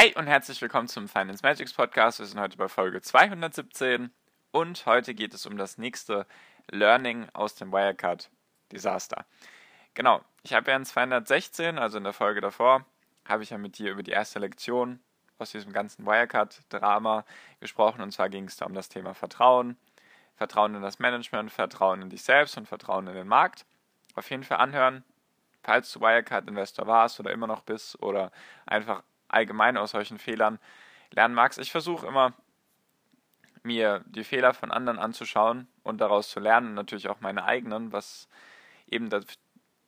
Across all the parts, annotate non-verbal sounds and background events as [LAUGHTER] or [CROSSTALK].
Hi und herzlich willkommen zum Finance Magics Podcast. Wir sind heute bei Folge 217 und heute geht es um das nächste Learning aus dem Wirecard Desaster. Genau, ich habe ja in 216, also in der Folge davor, habe ich ja mit dir über die erste Lektion aus diesem ganzen Wirecard-Drama gesprochen und zwar ging es da um das Thema Vertrauen, Vertrauen in das Management, Vertrauen in dich selbst und Vertrauen in den Markt. Auf jeden Fall anhören, falls du Wirecard-Investor warst oder immer noch bist oder einfach allgemein aus solchen Fehlern lernen magst. Ich versuche immer, mir die Fehler von anderen anzuschauen und daraus zu lernen, natürlich auch meine eigenen, was eben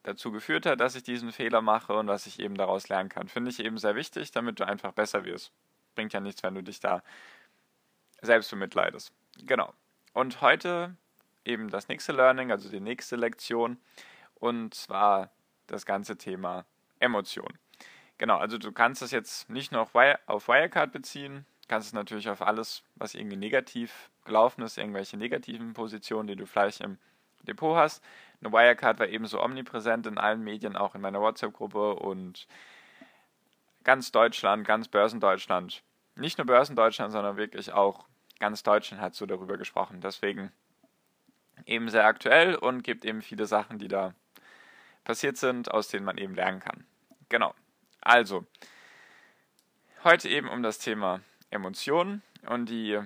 dazu geführt hat, dass ich diesen Fehler mache und was ich eben daraus lernen kann. Finde ich eben sehr wichtig, damit du einfach besser wirst. Bringt ja nichts, wenn du dich da selbst bemitleidest. Genau. Und heute eben das nächste Learning, also die nächste Lektion, und zwar das ganze Thema Emotion. Genau, also du kannst es jetzt nicht nur auf Wirecard beziehen, kannst es natürlich auf alles, was irgendwie negativ gelaufen ist, irgendwelche negativen Positionen, die du vielleicht im Depot hast. Eine Wirecard war ebenso omnipräsent in allen Medien, auch in meiner WhatsApp-Gruppe und ganz Deutschland, ganz Börsendeutschland. Nicht nur Börsendeutschland, sondern wirklich auch ganz Deutschland hat so darüber gesprochen. Deswegen eben sehr aktuell und gibt eben viele Sachen, die da passiert sind, aus denen man eben lernen kann. Genau. Also, heute eben um das Thema Emotionen und die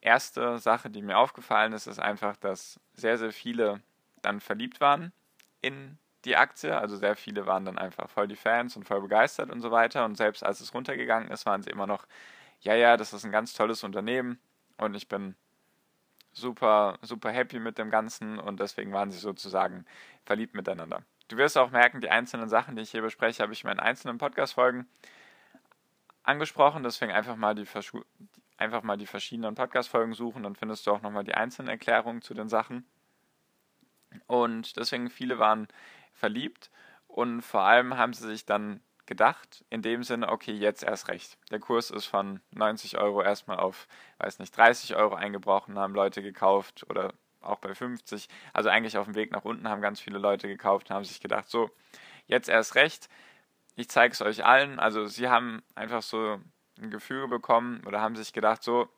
erste Sache, die mir aufgefallen ist, ist einfach, dass sehr, sehr viele dann verliebt waren in die Aktie. Also sehr viele waren dann einfach voll die Fans und voll begeistert und so weiter. Und selbst als es runtergegangen ist, waren sie immer noch, ja, ja, das ist ein ganz tolles Unternehmen und ich bin super, super happy mit dem Ganzen und deswegen waren sie sozusagen verliebt miteinander. Du wirst auch merken, die einzelnen Sachen, die ich hier bespreche, habe ich in meinen einzelnen Podcast-Folgen angesprochen. Deswegen einfach mal die, einfach mal die verschiedenen Podcast-Folgen suchen, dann findest du auch nochmal die einzelnen Erklärungen zu den Sachen. Und deswegen viele waren verliebt und vor allem haben sie sich dann gedacht, in dem Sinne, okay, jetzt erst recht. Der Kurs ist von 90 Euro erstmal auf, weiß nicht, 30 Euro eingebrochen, haben Leute gekauft oder auch bei 50. Also eigentlich auf dem Weg nach unten haben ganz viele Leute gekauft und haben sich gedacht, so, jetzt erst recht, ich zeige es euch allen. Also sie haben einfach so ein Gefühl bekommen oder haben sich gedacht, so,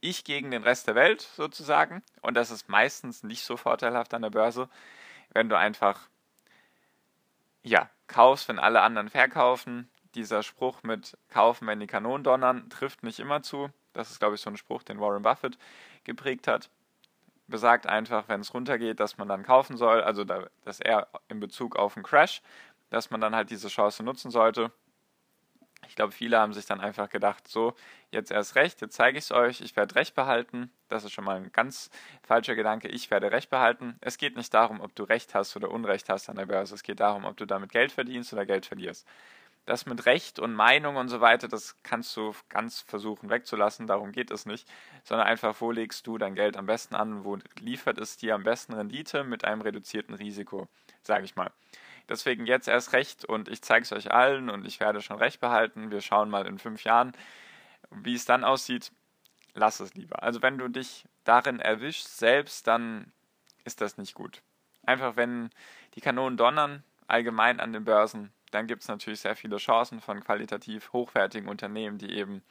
ich gegen den Rest der Welt sozusagen. Und das ist meistens nicht so vorteilhaft an der Börse, wenn du einfach, ja, kaufst, wenn alle anderen verkaufen. Dieser Spruch mit kaufen, wenn die Kanonen donnern, trifft nicht immer zu. Das ist, glaube ich, so ein Spruch, den Warren Buffett geprägt hat besagt einfach, wenn es runtergeht, dass man dann kaufen soll, also da, dass er in Bezug auf einen Crash, dass man dann halt diese Chance nutzen sollte. Ich glaube, viele haben sich dann einfach gedacht, so, jetzt erst recht, jetzt zeige ich es euch, ich werde Recht behalten. Das ist schon mal ein ganz falscher Gedanke, ich werde Recht behalten. Es geht nicht darum, ob du Recht hast oder Unrecht hast an der Börse. Es geht darum, ob du damit Geld verdienst oder Geld verlierst das mit Recht und Meinung und so weiter, das kannst du ganz versuchen wegzulassen, darum geht es nicht, sondern einfach, wo legst du dein Geld am besten an, wo liefert es dir am besten Rendite mit einem reduzierten Risiko, sage ich mal. Deswegen jetzt erst recht und ich zeige es euch allen und ich werde schon recht behalten. Wir schauen mal in fünf Jahren, wie es dann aussieht. Lass es lieber. Also wenn du dich darin erwischst selbst, dann ist das nicht gut. Einfach wenn die Kanonen donnern, allgemein an den Börsen, dann gibt es natürlich sehr viele Chancen von qualitativ hochwertigen Unternehmen, die eben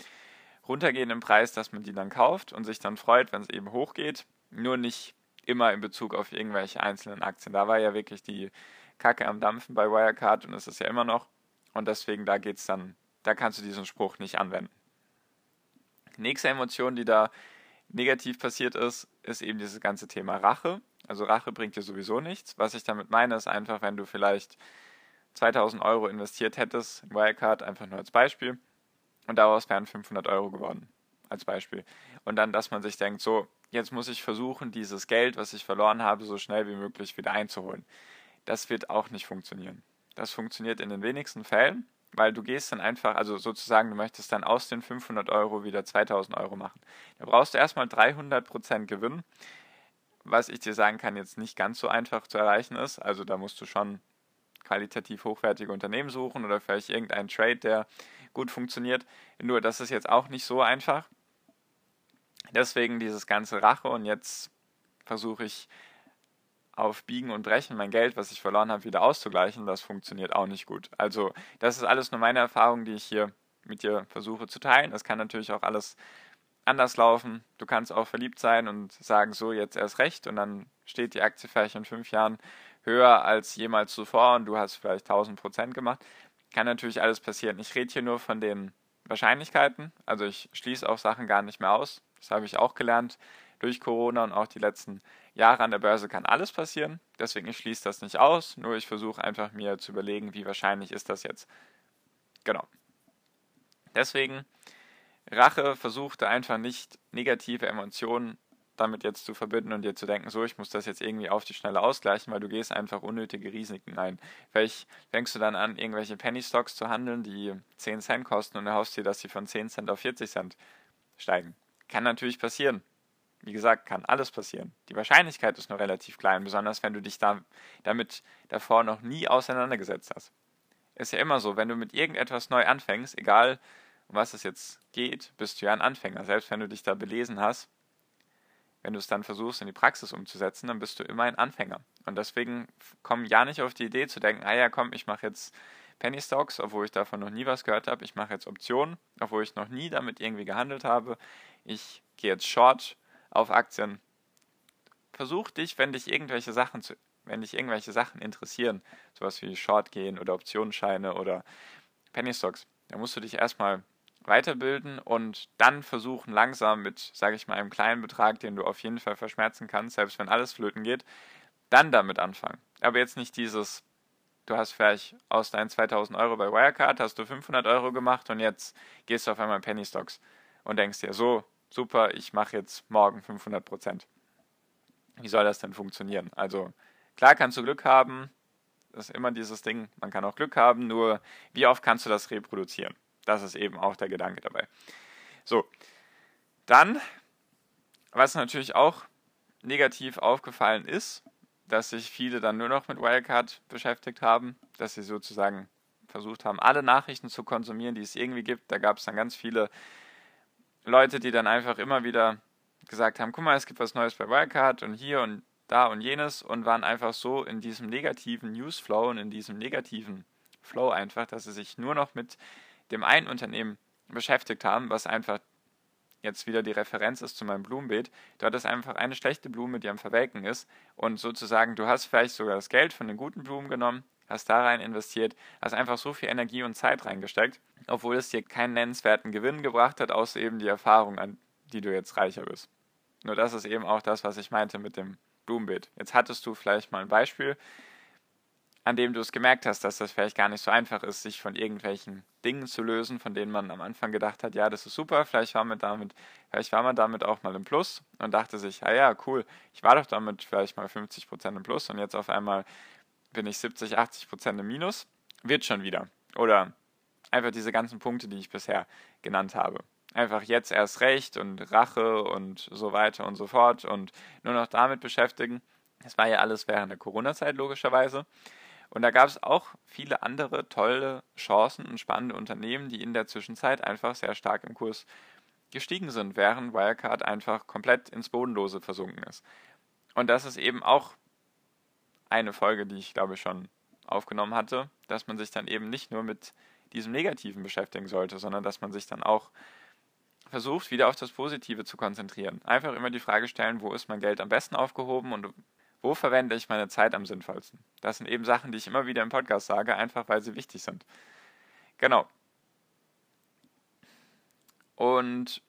runtergehen im Preis, dass man die dann kauft und sich dann freut, wenn es eben hochgeht. Nur nicht immer in Bezug auf irgendwelche einzelnen Aktien. Da war ja wirklich die Kacke am Dampfen bei Wirecard und ist es ja immer noch. Und deswegen, da geht's dann, da kannst du diesen Spruch nicht anwenden. Nächste Emotion, die da negativ passiert ist, ist eben dieses ganze Thema Rache. Also Rache bringt dir sowieso nichts. Was ich damit meine, ist einfach, wenn du vielleicht 2000 Euro investiert hättest in Wirecard, einfach nur als Beispiel, und daraus wären 500 Euro geworden, als Beispiel. Und dann, dass man sich denkt, so, jetzt muss ich versuchen, dieses Geld, was ich verloren habe, so schnell wie möglich wieder einzuholen. Das wird auch nicht funktionieren. Das funktioniert in den wenigsten Fällen. weil du gehst dann einfach, also sozusagen, du möchtest dann aus den 500 Euro wieder 2000 Euro machen. Da brauchst du erstmal 300% Gewinn, was ich dir sagen kann, jetzt nicht ganz so einfach zu erreichen ist. Also da musst du schon qualitativ hochwertige Unternehmen suchen oder vielleicht irgendeinen Trade, der gut funktioniert. Nur das ist jetzt auch nicht so einfach. Deswegen dieses ganze Rache und jetzt versuche ich auf Biegen und Brechen mein Geld, was ich verloren habe, wieder auszugleichen. Das funktioniert auch nicht gut. Also das ist alles nur meine Erfahrung, die ich hier mit dir versuche zu teilen. Das kann natürlich auch alles anders laufen. Du kannst auch verliebt sein und sagen, so jetzt erst recht und dann steht die Aktie vielleicht in fünf Jahren höher als jemals zuvor und du hast vielleicht 1000 Prozent gemacht. Kann natürlich alles passieren. Ich rede hier nur von den Wahrscheinlichkeiten. Also ich schließe auch Sachen gar nicht mehr aus. Das habe ich auch gelernt durch Corona und auch die letzten Jahre an der Börse kann alles passieren. Deswegen ich schließe das nicht aus. Nur ich versuche einfach mir zu überlegen, wie wahrscheinlich ist das jetzt. Genau. Deswegen Rache versuchte einfach nicht negative Emotionen damit jetzt zu verbinden und dir zu denken, so, ich muss das jetzt irgendwie auf die Schnelle ausgleichen, weil du gehst einfach unnötige Risiken ein. Vielleicht fängst du dann an, irgendwelche Penny Stocks zu handeln, die 10 Cent kosten und erhoffst dir, dass sie von 10 Cent auf 40 Cent steigen. Kann natürlich passieren. Wie gesagt, kann alles passieren. Die Wahrscheinlichkeit ist nur relativ klein, besonders wenn du dich da, damit davor noch nie auseinandergesetzt hast. Ist ja immer so, wenn du mit irgendetwas neu anfängst, egal um was es jetzt geht, bist du ja ein Anfänger. Selbst wenn du dich da belesen hast, wenn du es dann versuchst in die Praxis umzusetzen, dann bist du immer ein Anfänger. Und deswegen komm ja nicht auf die Idee zu denken, ah ja, komm, ich mache jetzt Penny Stocks, obwohl ich davon noch nie was gehört habe. Ich mache jetzt Optionen, obwohl ich noch nie damit irgendwie gehandelt habe. Ich gehe jetzt Short auf Aktien. Versuch dich, wenn dich irgendwelche Sachen zu, wenn dich irgendwelche Sachen interessieren, sowas wie Short gehen oder Optionsscheine oder Penny Stocks, dann musst du dich erstmal weiterbilden und dann versuchen langsam mit, sage ich mal, einem kleinen Betrag, den du auf jeden Fall verschmerzen kannst, selbst wenn alles flöten geht, dann damit anfangen. Aber jetzt nicht dieses, du hast vielleicht aus deinen 2000 Euro bei Wirecard, hast du 500 Euro gemacht und jetzt gehst du auf einmal in Penny Stocks und denkst dir, so, super, ich mache jetzt morgen 500 Prozent. Wie soll das denn funktionieren? Also, klar kannst du Glück haben, das ist immer dieses Ding, man kann auch Glück haben, nur wie oft kannst du das reproduzieren? Das ist eben auch der Gedanke dabei. So, dann, was natürlich auch negativ aufgefallen ist, dass sich viele dann nur noch mit Wirecard beschäftigt haben, dass sie sozusagen versucht haben, alle Nachrichten zu konsumieren, die es irgendwie gibt. Da gab es dann ganz viele Leute, die dann einfach immer wieder gesagt haben, guck mal, es gibt was Neues bei Wirecard und hier und da und jenes und waren einfach so in diesem negativen Newsflow und in diesem negativen Flow einfach, dass sie sich nur noch mit dem einen Unternehmen beschäftigt haben, was einfach jetzt wieder die Referenz ist zu meinem Blumenbeet. Dort ist einfach eine schlechte Blume, die am Verwelken ist. Und sozusagen, du hast vielleicht sogar das Geld von den guten Blumen genommen, hast da rein investiert, hast einfach so viel Energie und Zeit reingesteckt, obwohl es dir keinen nennenswerten Gewinn gebracht hat, außer eben die Erfahrung, an die du jetzt reicher bist. Nur das ist eben auch das, was ich meinte mit dem Blumenbeet. Jetzt hattest du vielleicht mal ein Beispiel, an dem du es gemerkt hast, dass das vielleicht gar nicht so einfach ist, sich von irgendwelchen Dingen zu lösen, von denen man am Anfang gedacht hat, ja, das ist super, vielleicht war man damit, vielleicht war man damit auch mal im Plus und dachte sich, ah ja, cool, ich war doch damit vielleicht mal 50% im Plus und jetzt auf einmal bin ich 70, 80% im Minus, wird schon wieder. Oder einfach diese ganzen Punkte, die ich bisher genannt habe. Einfach jetzt erst recht und Rache und so weiter und so fort und nur noch damit beschäftigen. Das war ja alles während der Corona-Zeit logischerweise. Und da gab es auch viele andere tolle Chancen und spannende Unternehmen, die in der Zwischenzeit einfach sehr stark im Kurs gestiegen sind, während Wirecard einfach komplett ins Bodenlose versunken ist. Und das ist eben auch eine Folge, die ich glaube schon aufgenommen hatte, dass man sich dann eben nicht nur mit diesem Negativen beschäftigen sollte, sondern dass man sich dann auch versucht, wieder auf das Positive zu konzentrieren. Einfach immer die Frage stellen, wo ist mein Geld am besten aufgehoben und wo verwende ich meine Zeit am sinnvollsten? Das sind eben Sachen, die ich immer wieder im Podcast sage, einfach weil sie wichtig sind. Genau. Und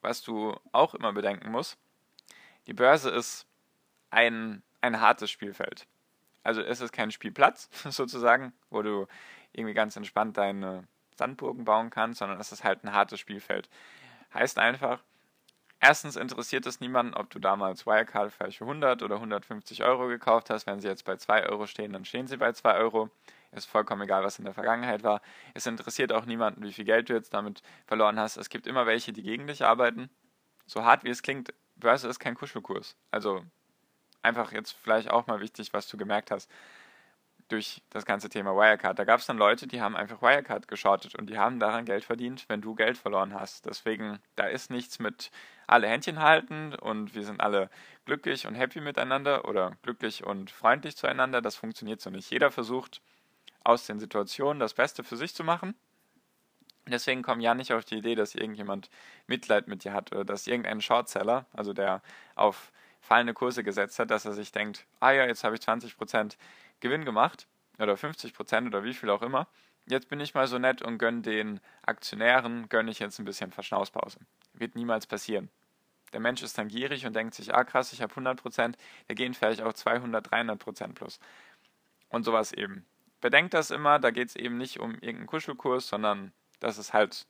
was du auch immer bedenken musst, die Börse ist ein, ein hartes Spielfeld. Also es ist kein Spielplatz [LAUGHS] sozusagen, wo du irgendwie ganz entspannt deine Sandburgen bauen kannst, sondern es ist halt ein hartes Spielfeld. Heißt einfach, Erstens interessiert es niemanden, ob du damals Wirecard für 100 oder 150 Euro gekauft hast. Wenn sie jetzt bei 2 Euro stehen, dann stehen sie bei 2 Euro. Ist vollkommen egal, was in der Vergangenheit war. Es interessiert auch niemanden, wie viel Geld du jetzt damit verloren hast. Es gibt immer welche, die gegen dich arbeiten. So hart wie es klingt, Börse ist kein Kuschelkurs. Also einfach jetzt vielleicht auch mal wichtig, was du gemerkt hast durch das ganze Thema Wirecard. Da gab es dann Leute, die haben einfach Wirecard geschortet und die haben daran Geld verdient, wenn du Geld verloren hast. Deswegen, da ist nichts mit alle Händchen halten und wir sind alle glücklich und happy miteinander oder glücklich und freundlich zueinander. Das funktioniert so nicht. Jeder versucht aus den Situationen das Beste für sich zu machen. Deswegen komm ja nicht auf die Idee, dass irgendjemand Mitleid mit dir hat oder dass irgendein Shortseller, also der auf fallende Kurse gesetzt hat, dass er sich denkt, ah ja, jetzt habe ich 20% Gewinn gemacht oder 50 Prozent oder wie viel auch immer. Jetzt bin ich mal so nett und gönne den Aktionären, gönne ich jetzt ein bisschen Verschnauspause. Wird niemals passieren. Der Mensch ist dann gierig und denkt sich, ah krass, ich habe 100 Prozent, wir gehen vielleicht auch 200, 300 Prozent plus. Und sowas eben. Bedenkt das immer, da geht es eben nicht um irgendeinen Kuschelkurs, sondern das ist halt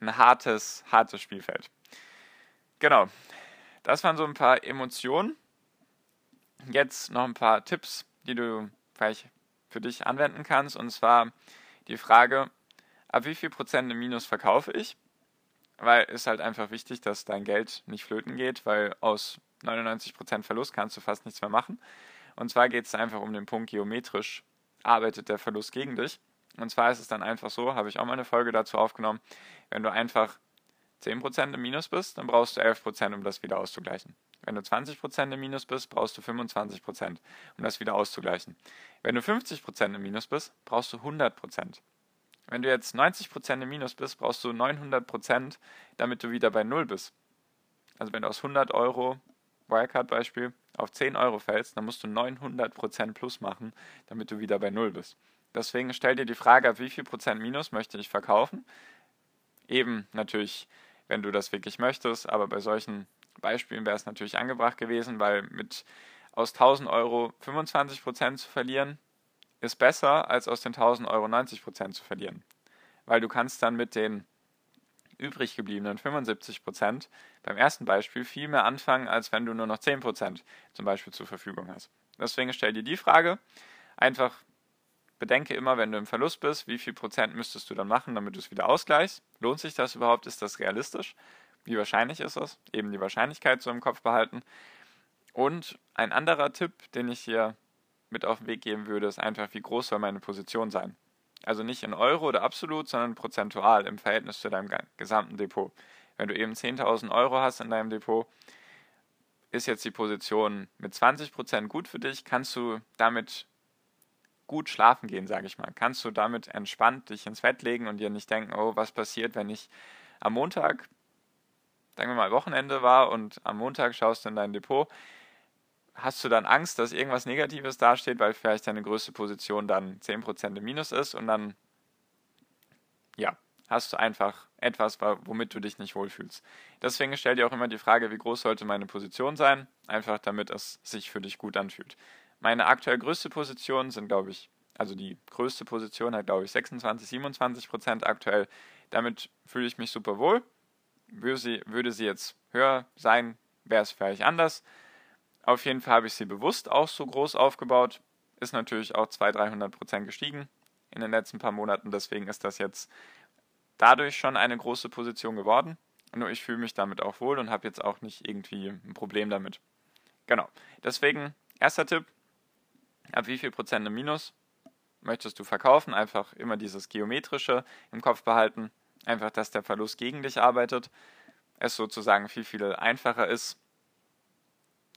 ein hartes, hartes Spielfeld. Genau. Das waren so ein paar Emotionen. Jetzt noch ein paar Tipps, die du vielleicht für dich anwenden kannst. Und zwar die Frage, ab wie viel Prozent im Minus verkaufe ich? Weil es halt einfach wichtig, dass dein Geld nicht flöten geht, weil aus 99 Prozent Verlust kannst du fast nichts mehr machen. Und zwar geht es einfach um den Punkt geometrisch, arbeitet der Verlust gegen dich. Und zwar ist es dann einfach so, habe ich auch mal eine Folge dazu aufgenommen, wenn du einfach 10% im Minus bist, dann brauchst du 11%, um das wieder auszugleichen. Wenn du 20% im Minus bist, brauchst du 25%, um das wieder auszugleichen. Wenn du 50% im Minus bist, brauchst du 100%. Wenn du jetzt 90% im Minus bist, brauchst du 900%, damit du wieder bei Null bist. Also wenn du aus 100 Euro, Wirecard-Beispiel, auf 10 Euro fällst, dann musst du 900% plus machen, damit du wieder bei Null bist. Deswegen stell dir die Frage, wie viel Prozent Minus möchte ich verkaufen? Eben natürlich, wenn du das wirklich möchtest, aber bei solchen Beispielen wäre es natürlich angebracht gewesen, weil mit aus 1000 Euro 25 Prozent zu verlieren, ist besser, als aus den 1000 Euro 90 Prozent zu verlieren. Weil du kannst dann mit den übrig gebliebenen 75 Prozent beim ersten Beispiel viel mehr anfangen, als wenn du nur noch 10 Prozent zum Beispiel zur Verfügung hast. Deswegen stell dir die Frage, einfach bedenke immer, wenn du im Verlust bist, wie viel Prozent müsstest du dann machen, damit du es wieder ausgleichst? Lohnt sich das überhaupt? Ist das realistisch? Wie wahrscheinlich ist das? Eben die Wahrscheinlichkeit so im Kopf behalten. Und ein anderer Tipp, den ich hier mit auf den Weg geben würde, ist einfach, wie groß soll meine Position sein? Also nicht in Euro oder absolut, sondern prozentual im Verhältnis zu deinem gesamten Depot. Wenn du eben 10.000 Euro hast in deinem Depot, ist jetzt die Position mit 20% gut für dich, kannst du damit gut schlafen gehen, sage ich mal. Kannst du damit entspannt dich ins Bett legen und dir nicht denken, oh, was passiert, wenn ich am Montag sagen wir mal, Wochenende war und am Montag schaust du in dein Depot, hast du dann Angst, dass irgendwas Negatives dasteht, weil vielleicht deine größte Position dann 10% im Minus ist und dann, ja, hast du einfach etwas, womit du dich nicht wohlfühlst. Deswegen stell dir auch immer die Frage, wie groß sollte meine Position sein, einfach damit es sich für dich gut anfühlt. Meine aktuell größte Position sind, glaube ich, also die größte Position hat, glaube ich, 26, 27 Prozent aktuell. Damit fühle ich mich super wohl. Würde sie, würde sie jetzt höher sein, wäre es vielleicht anders. Auf jeden Fall habe ich sie bewusst auch so groß aufgebaut. Ist natürlich auch 200, 300 Prozent gestiegen in den letzten paar Monaten. Deswegen ist das jetzt dadurch schon eine große Position geworden. Nur ich fühle mich damit auch wohl und habe jetzt auch nicht irgendwie ein Problem damit. Genau. Deswegen, erster Tipp, ab wie viel Prozent im Minus möchtest du verkaufen? Einfach immer dieses Geometrische im Kopf behalten einfach, dass der Verlust gegen dich arbeitet, es sozusagen viel, viel einfacher ist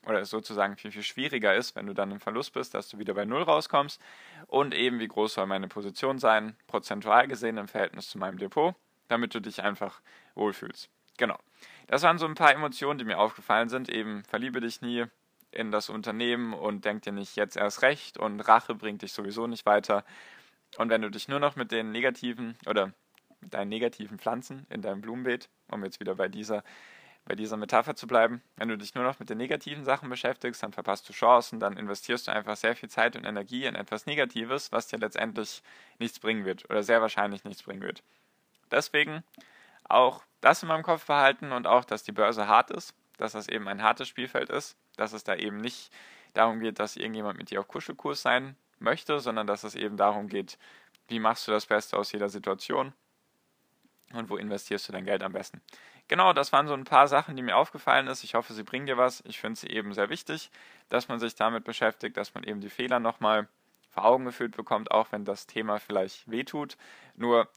oder es sozusagen viel, viel schwieriger ist, wenn du dann im Verlust bist, dass du wieder bei Null rauskommst und eben, wie groß soll meine Position sein, prozentual gesehen im Verhältnis zu meinem Depot, damit du dich einfach wohlfühlst. Genau. Das waren so ein paar Emotionen, die mir aufgefallen sind. Eben, verliebe dich nie in das Unternehmen und denk dir nicht jetzt erst recht und Rache bringt dich sowieso nicht weiter. Und wenn du dich nur noch mit den negativen oder deinen negativen Pflanzen in deinem Blumenbeet, um jetzt wieder bei dieser, bei dieser Metapher zu bleiben. Wenn du dich nur noch mit den negativen Sachen beschäftigst, dann verpasst du Chancen, dann investierst du einfach sehr viel Zeit und Energie in etwas Negatives, was dir letztendlich nichts bringen wird oder sehr wahrscheinlich nichts bringen wird. Deswegen auch das in meinem Kopf behalten und auch, dass die Börse hart ist, dass das eben ein hartes Spielfeld ist, dass es da eben nicht darum geht, dass irgendjemand mit dir auf Kuschelkurs sein möchte, sondern dass es eben darum geht, wie machst du das Beste aus jeder Situation und wo investierst du dein Geld am besten. Genau, das waren so ein paar Sachen, die mir aufgefallen ist. Ich hoffe, sie bringen dir was. Ich finde sie eben sehr wichtig, dass man sich damit beschäftigt, dass man eben die Fehler nochmal vor Augen geführt bekommt, auch wenn das Thema vielleicht wehtut. Nur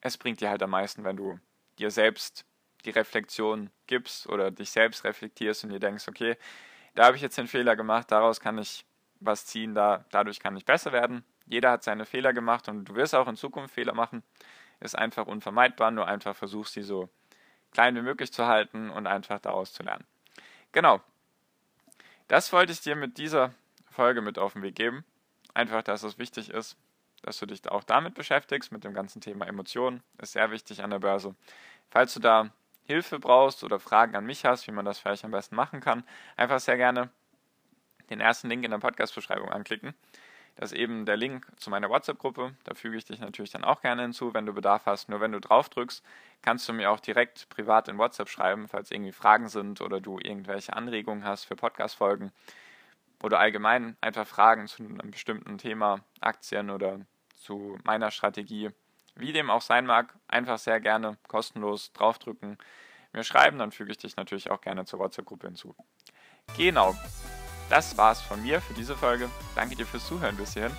es bringt dir halt am meisten, wenn du dir selbst die Reflexion gibst oder dich selbst reflektierst und dir denkst, okay, da habe ich jetzt den Fehler gemacht, daraus kann ich was ziehen, da, dadurch kann ich besser werden. Jeder hat seine Fehler gemacht und du wirst auch in Zukunft Fehler machen. Ist einfach unvermeidbar, nur einfach versuchst sie so klein wie möglich zu halten und einfach daraus zu lernen. Genau. Das wollte ich dir mit dieser Folge mit auf den Weg geben. Einfach, dass es wichtig ist, dass du dich auch damit beschäftigst, mit dem ganzen Thema Emotionen. Ist sehr wichtig an der Börse. Falls du da Hilfe brauchst oder Fragen an mich hast, wie man das vielleicht am besten machen kann, einfach sehr gerne den ersten Link in der Podcast-Beschreibung anklicken. Das ist eben der Link zu meiner WhatsApp-Gruppe. Da füge ich dich natürlich dann auch gerne hinzu, wenn du Bedarf hast. Nur wenn du drauf drückst, kannst du mir auch direkt privat in WhatsApp schreiben, falls irgendwie Fragen sind oder du irgendwelche Anregungen hast für Podcast-Folgen oder allgemein einfach Fragen zu einem bestimmten Thema, Aktien oder zu meiner Strategie. Wie dem auch sein mag, einfach sehr gerne kostenlos draufdrücken, mir schreiben, dann füge ich dich natürlich auch gerne zur WhatsApp-Gruppe hinzu. Genau, das war's von mir für diese Folge. Danke dir fürs Zuhören bis hierhin.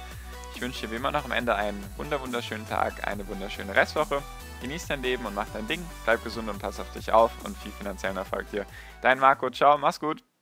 Ich wünsche dir wie immer noch am Ende einen wunderschönen Tag, eine wunderschöne Restwoche. Genieß dein Leben und mach dein Ding. Bleib gesund und pass auf dich auf und viel finanziellen Erfolg dir. Dein Marco, ciao, mach's gut.